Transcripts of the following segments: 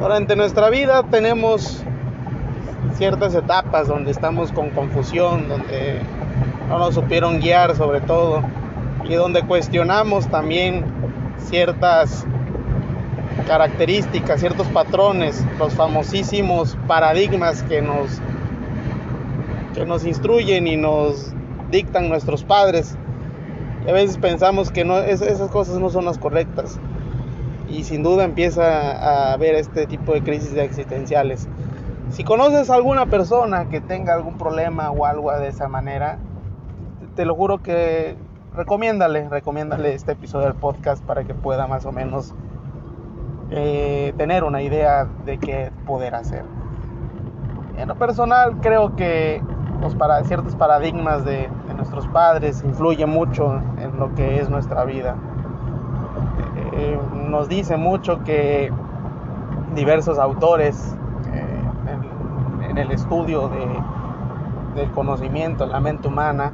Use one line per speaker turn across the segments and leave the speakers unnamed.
Durante nuestra vida tenemos ciertas etapas donde estamos con confusión, donde no nos supieron guiar sobre todo y donde cuestionamos también ciertas características, ciertos patrones, los famosísimos paradigmas que nos que nos instruyen y nos dictan nuestros padres. Y a veces pensamos que no, esas cosas no son las correctas. Y sin duda empieza a haber este tipo de crisis existenciales. Si conoces a alguna persona que tenga algún problema o algo de esa manera, te lo juro que recomiéndale, recomiéndale este episodio del podcast para que pueda más o menos eh, tener una idea de qué poder hacer. En lo personal creo que los para, ciertos paradigmas de, nuestros padres influyen mucho en lo que es nuestra vida. Eh, nos dice mucho que diversos autores eh, en, el estudio de, del conocimiento, la mente humana,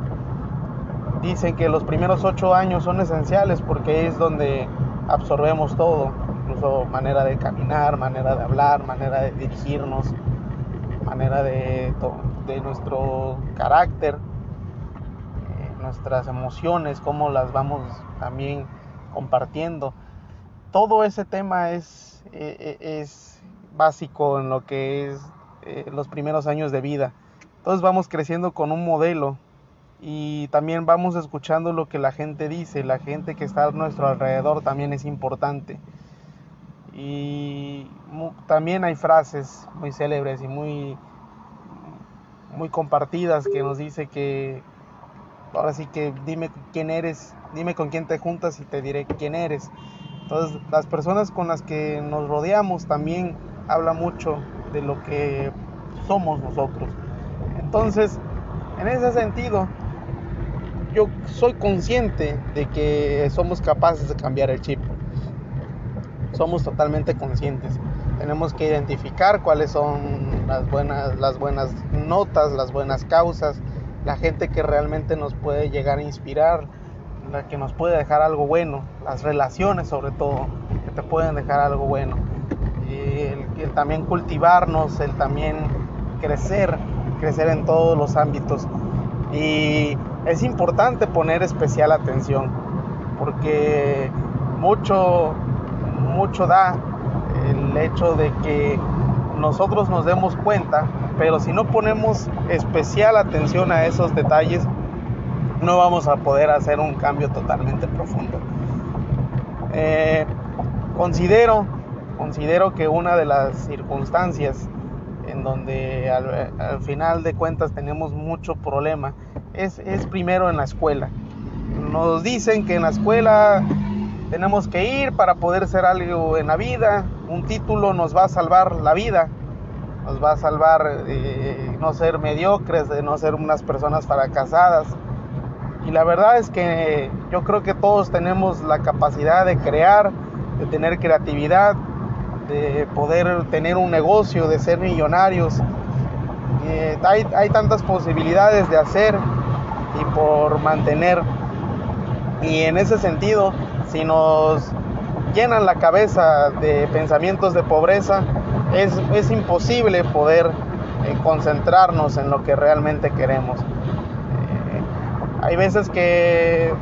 dicen que los primeros ocho años son esenciales porque es donde absorbemos todo, incluso manera de caminar, manera de hablar, manera de dirigirnos, manera de, de nuestro carácter, eh, nuestras emociones, cómo las vamos también compartiendo. Todo ese tema es, eh, eh, es básico en lo que es los primeros años de vida. Entonces vamos creciendo con un modelo y también vamos escuchando lo que la gente dice, la gente que está a nuestro alrededor también es importante. Y también hay frases muy célebres y muy muy compartidas que nos dice que ahora sí que dime quién eres, dime con quién te juntas y te diré quién eres. Entonces las personas con las que nos rodeamos también habla mucho de lo que somos nosotros. Entonces, en ese sentido, yo soy consciente de que somos capaces de cambiar el chip. Somos totalmente conscientes tenemos que identificar cuáles son las buenas, las buenas notas, las buenas causas, la gente que realmente nos puede llegar a inspirar, la que nos puede dejar algo bueno, las relaciones sobre todo, que te pueden dejar algo bueno. Y el, también cultivarnos, el también crecer, crecer en todos los ámbitos. Y es importante poner especial atención, porque mucho, mucho da el hecho de que nosotros nos demos cuenta, pero si no ponemos especial atención a esos detalles, no vamos a poder hacer un cambio totalmente profundo. Eh, considero, considero que una de las circunstancias en donde al, final de cuentas tenemos mucho problema es, es primero en la escuela. Nos dicen que en la escuela tenemos que ir para poder ser algo en la vida. Un título nos va a salvar la vida, nos va a salvar de no ser mediocres, de no ser unas personas fracasadas. Y la verdad es que yo creo que todos tenemos la capacidad de crear, de tener creatividad, de poder tener un negocio, de ser millonarios. hay, hay tantas posibilidades de hacer y por mantener. Y en ese sentido, si nos llenan la cabeza de pensamientos de pobreza, es, imposible poder eh, concentrarnos en lo que realmente queremos. Hay veces que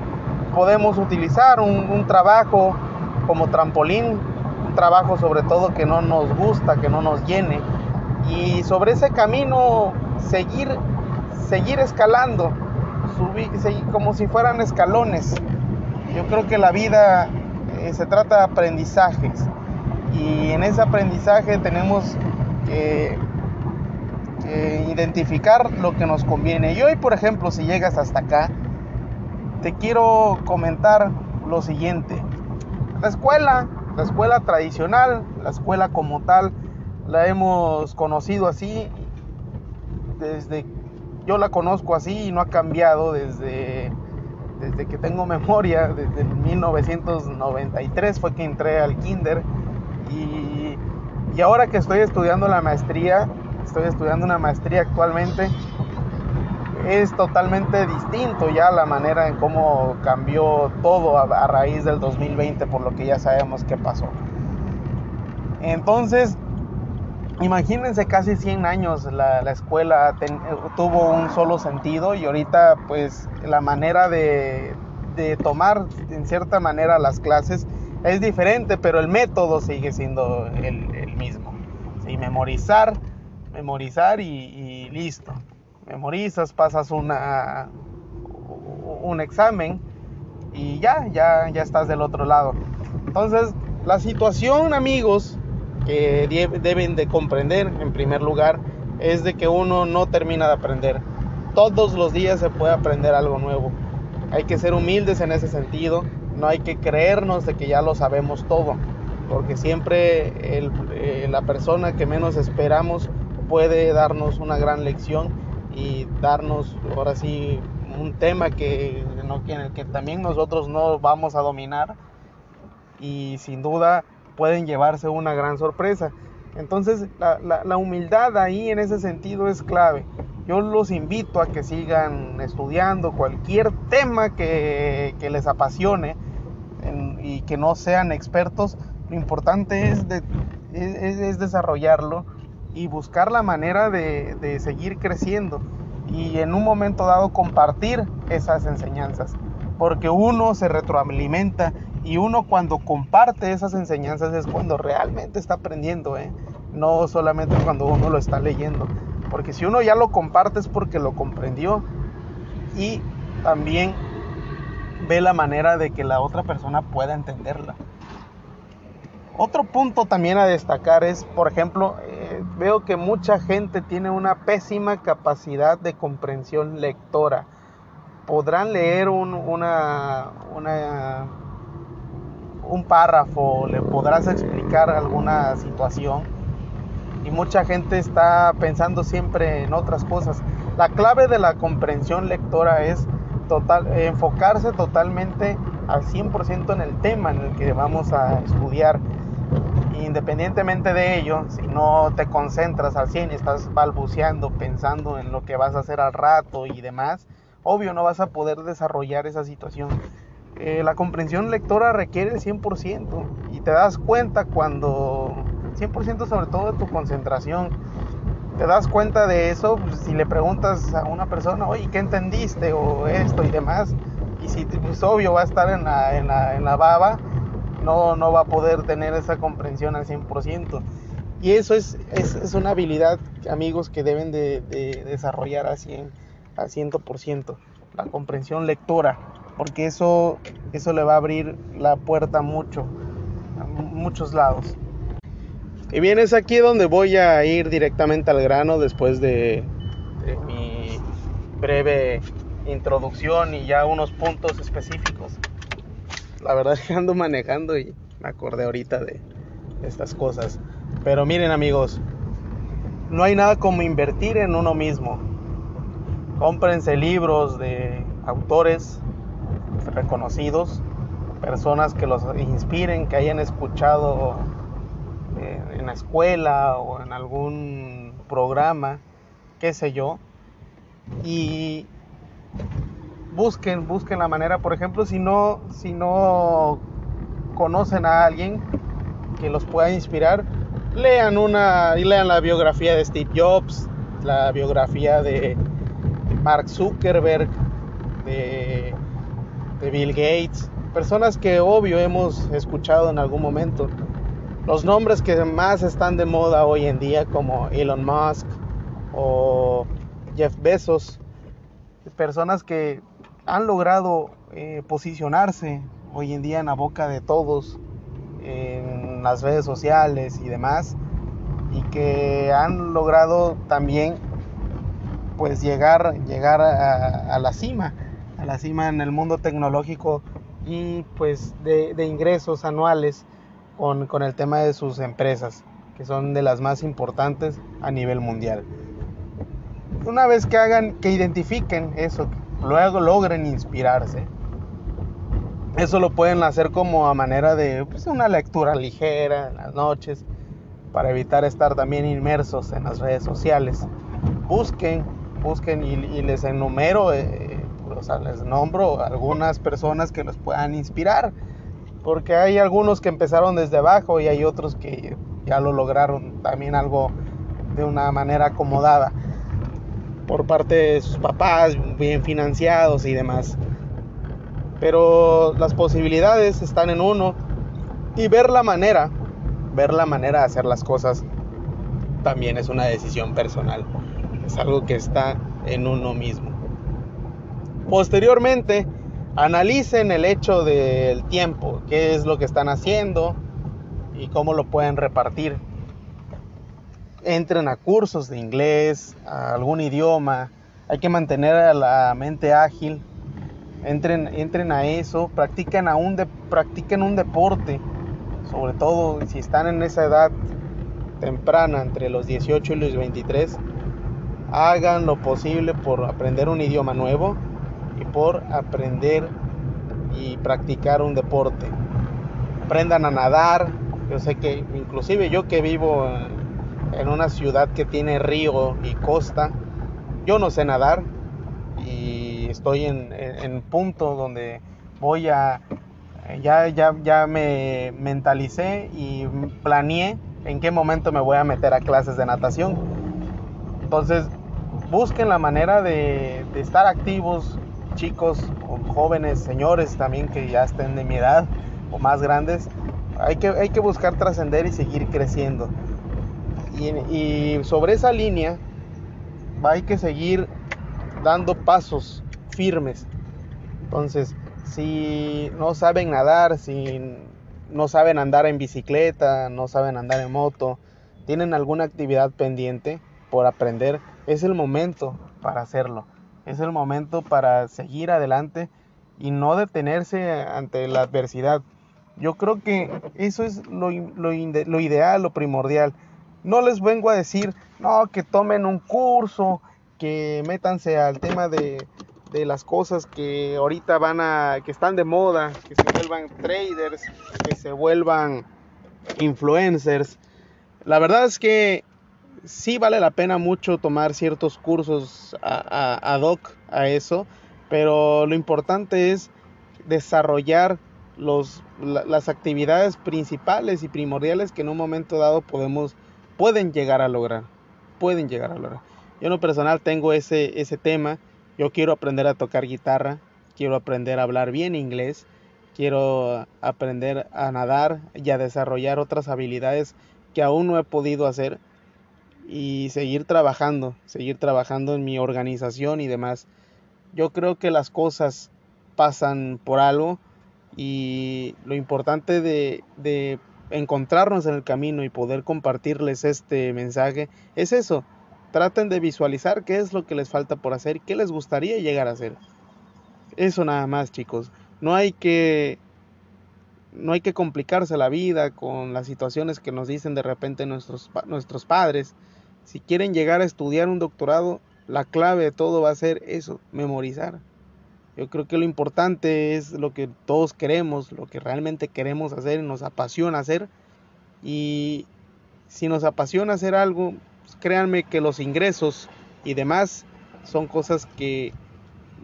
podemos utilizar un, trabajo como trampolín, un trabajo sobre todo que no nos gusta, que no nos llene, y sobre ese camino seguir, seguir escalando, subir, como si fueran escalones. Yo creo que la vida eh, se trata de aprendizajes. Y en ese aprendizaje tenemos que, identificar lo que nos conviene. Y hoy, por ejemplo, si llegas hasta acá, te quiero comentar lo siguiente. La escuela, la escuela tradicional, la escuela como tal, la hemos conocido así desde yo la conozco así y no ha cambiado desde desde que tengo memoria, desde 1993 fue que entré al kinder y, y ahora que estoy estudiando la maestría, estoy estudiando una maestría actualmente, es totalmente distinto ya la manera en cómo cambió todo a, raíz del 2020 por lo que ya sabemos que pasó. Entonces imagínense casi 100 años la, escuela tuvo un solo sentido y ahorita pues la manera de, tomar en cierta manera las clases es diferente, pero el método sigue siendo el, mismo. ¿sí? Memorizar, memorizar y, listo. Memorizas, pasas una, un examen y ya, ya, ya estás del otro lado. Entonces, la situación, amigos, que deben de comprender en primer lugar es de que uno no termina de aprender. Todos los días se puede aprender algo nuevo. Hay que ser humildes en ese sentido. No hay que creernos de que ya lo sabemos todo. Porque siempre eh, la persona que menos esperamos puede darnos una gran lección y darnos ahora sí un tema que, no, que también nosotros no vamos a dominar y sin duda pueden llevarse una gran sorpresa. Entonces la, humildad ahí en ese sentido es clave. Yo los invito a que sigan estudiando cualquier tema que, les apasione y que no sean expertos. Lo importante es, desarrollarlo y buscar la manera de, de seguir creciendo y en un momento dado compartir esas enseñanzas. Porque uno se retroalimenta y uno cuando comparte esas enseñanzas es cuando realmente está aprendiendo, ¿eh? no solamente cuando uno lo está leyendo. Porque si uno ya lo comparte es porque lo comprendió y también ve la manera de que la otra persona pueda entenderla. Otro punto también a destacar es, por ejemplo, veo que mucha gente tiene una pésima capacidad de comprensión lectora. Podrán leer una, una un párrafo, le podrás explicar alguna situación y mucha gente está pensando siempre en otras cosas. La clave de la comprensión lectora es enfocarse totalmente al 100% en el tema en el que vamos a estudiar. Independientemente de ello, si no te concentras al 100 y estás balbuceando, pensando en lo que vas a hacer al rato y demás, obvio no vas a poder desarrollar esa situación. Eh, la comprensión lectora requiere el 100% y te das cuenta cuando, 100% sobre todo de tu concentración, te das cuenta de eso pues, si le preguntas a una persona, oye, ¿qué entendiste? o esto y demás, y si pues, obvio va a estar en la, en la, en la baba, no, va a poder tener esa comprensión al 100%. Y eso es, es, una habilidad, amigos, que deben de, de desarrollar al 100%, al 100%, la comprensión lectora porque eso, eso le va a abrir la puerta mucho, a muchos lados. Y bien, es aquí donde voy a ir directamente al grano después de, mi breve introducción y ya unos puntos específicos. La verdad es que ando manejando y me acordé ahorita de estas cosas. Pero miren amigos, no hay nada como invertir en uno mismo. Cómprense libros de autores reconocidos, personas que los inspiren, que hayan escuchado en la escuela o en algún programa, qué sé yo, y busquen, busquen la manera, por ejemplo, si no, si no conocen a alguien que los pueda inspirar, lean una, lean la biografía de Steve Jobs, la biografía de Mark Zuckerberg, de de Bill Gates, personas que obvio hemos escuchado en algún momento. Los nombres que más están de moda hoy en día como Elon Musk o Jeff Bezos, personas que han logrado eh, posicionarse hoy en día en la boca de todos en las redes sociales y demás y que han logrado también pues llegar llegar a la cima a la cima en el mundo tecnológico y pues de, ingresos anuales con, con, el tema de sus empresas, que son de las más importantes a nivel mundial. Una vez que hagan, que identifiquen eso, luego logren inspirarse, eso lo pueden hacer como a manera de pues, una lectura ligera en las noches, para evitar estar también inmersos en las redes sociales. Busquen, busquen y, les enumero eh, o sea, les nombro algunas personas que los puedan inspirar, porque hay algunos que empezaron desde abajo y hay otros que ya lo lograron también algo, de una manera acomodada por parte de sus papás, bien financiados y demás. Pero las posibilidades están en uno y ver la manera, ver la manera de hacer las cosas también es una decisión personal. Es algo que está en uno mismo. Posteriormente, analicen el hecho del tiempo, qué es lo que están haciendo y cómo lo pueden repartir. Entren a cursos de inglés, a algún idioma. Hay que mantener la mente ágil. Entren, entren a eso, practiquen, a un practiquen un deporte, sobre todo si están en esa edad temprana, entre los 18 y los 23, hagan lo posible por aprender un idioma nuevo y por aprender y practicar un deporte. Aprendan a nadar. Yo sé que inclusive yo que vivo en una ciudad que tiene río y costa, yo no sé nadar y estoy en, punto donde voy a ya, ya, ya me mentalicé y planeé en qué momento me voy a meter a clases de natación. Entonces, busquen la manera de, estar activos, chicos jóvenes, señores también que ya estén de mi edad o más grandes. Hay que, hay que buscar trascender y seguir creciendo. Y, sobre esa línea hay que seguir dando pasos firmes. Entonces, si no saben nadar, si no saben andar en bicicleta, no saben andar en moto, tienen alguna actividad pendiente por aprender, es el momento para hacerlo. Es el momento para seguir adelante y no detenerse ante la adversidad. Yo creo que eso es lo, lo ideal, lo primordial. No les vengo a decir, no, que tomen un curso, que métanse al tema de, de las cosas que ahorita van a, que están de moda, que se vuelvan traders, que se vuelvan influencers. La verdad es que sí vale la pena mucho tomar ciertos cursos ad hoc a eso, pero lo importante es desarrollar los, las actividades principales y primordiales que en un momento dado podemos, pueden llegar a lograr. Pueden llegar a lograr. Yo en lo personal tengo ese, ese tema yo quiero aprender a tocar guitarra, quiero aprender a hablar bien inglés, quiero aprender a nadar y a desarrollar otras habilidades que aún no he podido hacer y seguir trabajando, seguir trabajando en mi organización y demás. Yo creo que las cosas pasan por algo y lo importante de, de encontrarnos en el camino y poder compartirles este mensaje es eso, Traten de visualizar qué es lo que les falta por hacer, qué les gustaría llegar a hacer. Eso nada más, chicos. No hay que no hay que complicarse la vida con las situaciones que nos dicen de repente nuestros nuestros padres. Si quieren llegar a estudiar un doctorado, la clave de todo va a ser eso, memorizar. Yo creo que lo importante es lo que todos queremos, lo que realmente queremos hacer y nos apasiona hacer. Y si nos apasiona hacer algo, créanme que los ingresos y demás son cosas que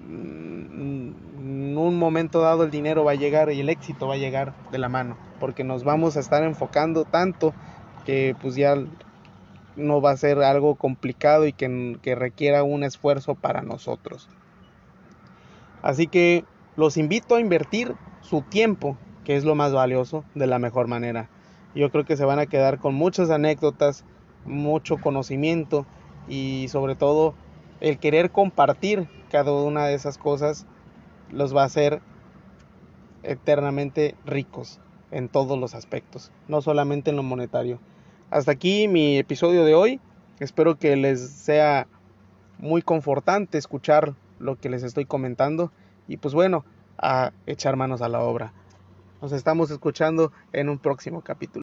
mm, en un momento dado el dinero va a llegar y el éxito va a llegar de la mano, porque nos vamos a estar enfocando tanto que pues ya no va a ser algo complicado y que, que requiera un esfuerzo para nosotros. Así que los invito a invertir su tiempo, que es lo más valioso, de la mejor manera. Yo creo que se van a quedar con muchas anécdotas, mucho conocimiento y sobre todo el querer compartir cada una de esas cosas los va a hacer eternamente ricos en todos los aspectos, no solamente en lo monetario. Hasta aquí mi episodio de hoy. Espero que les sea muy confortante escuchar lo que les estoy comentando y pues bueno, a echar manos a la obra. Nos estamos escuchando en un próximo capítulo.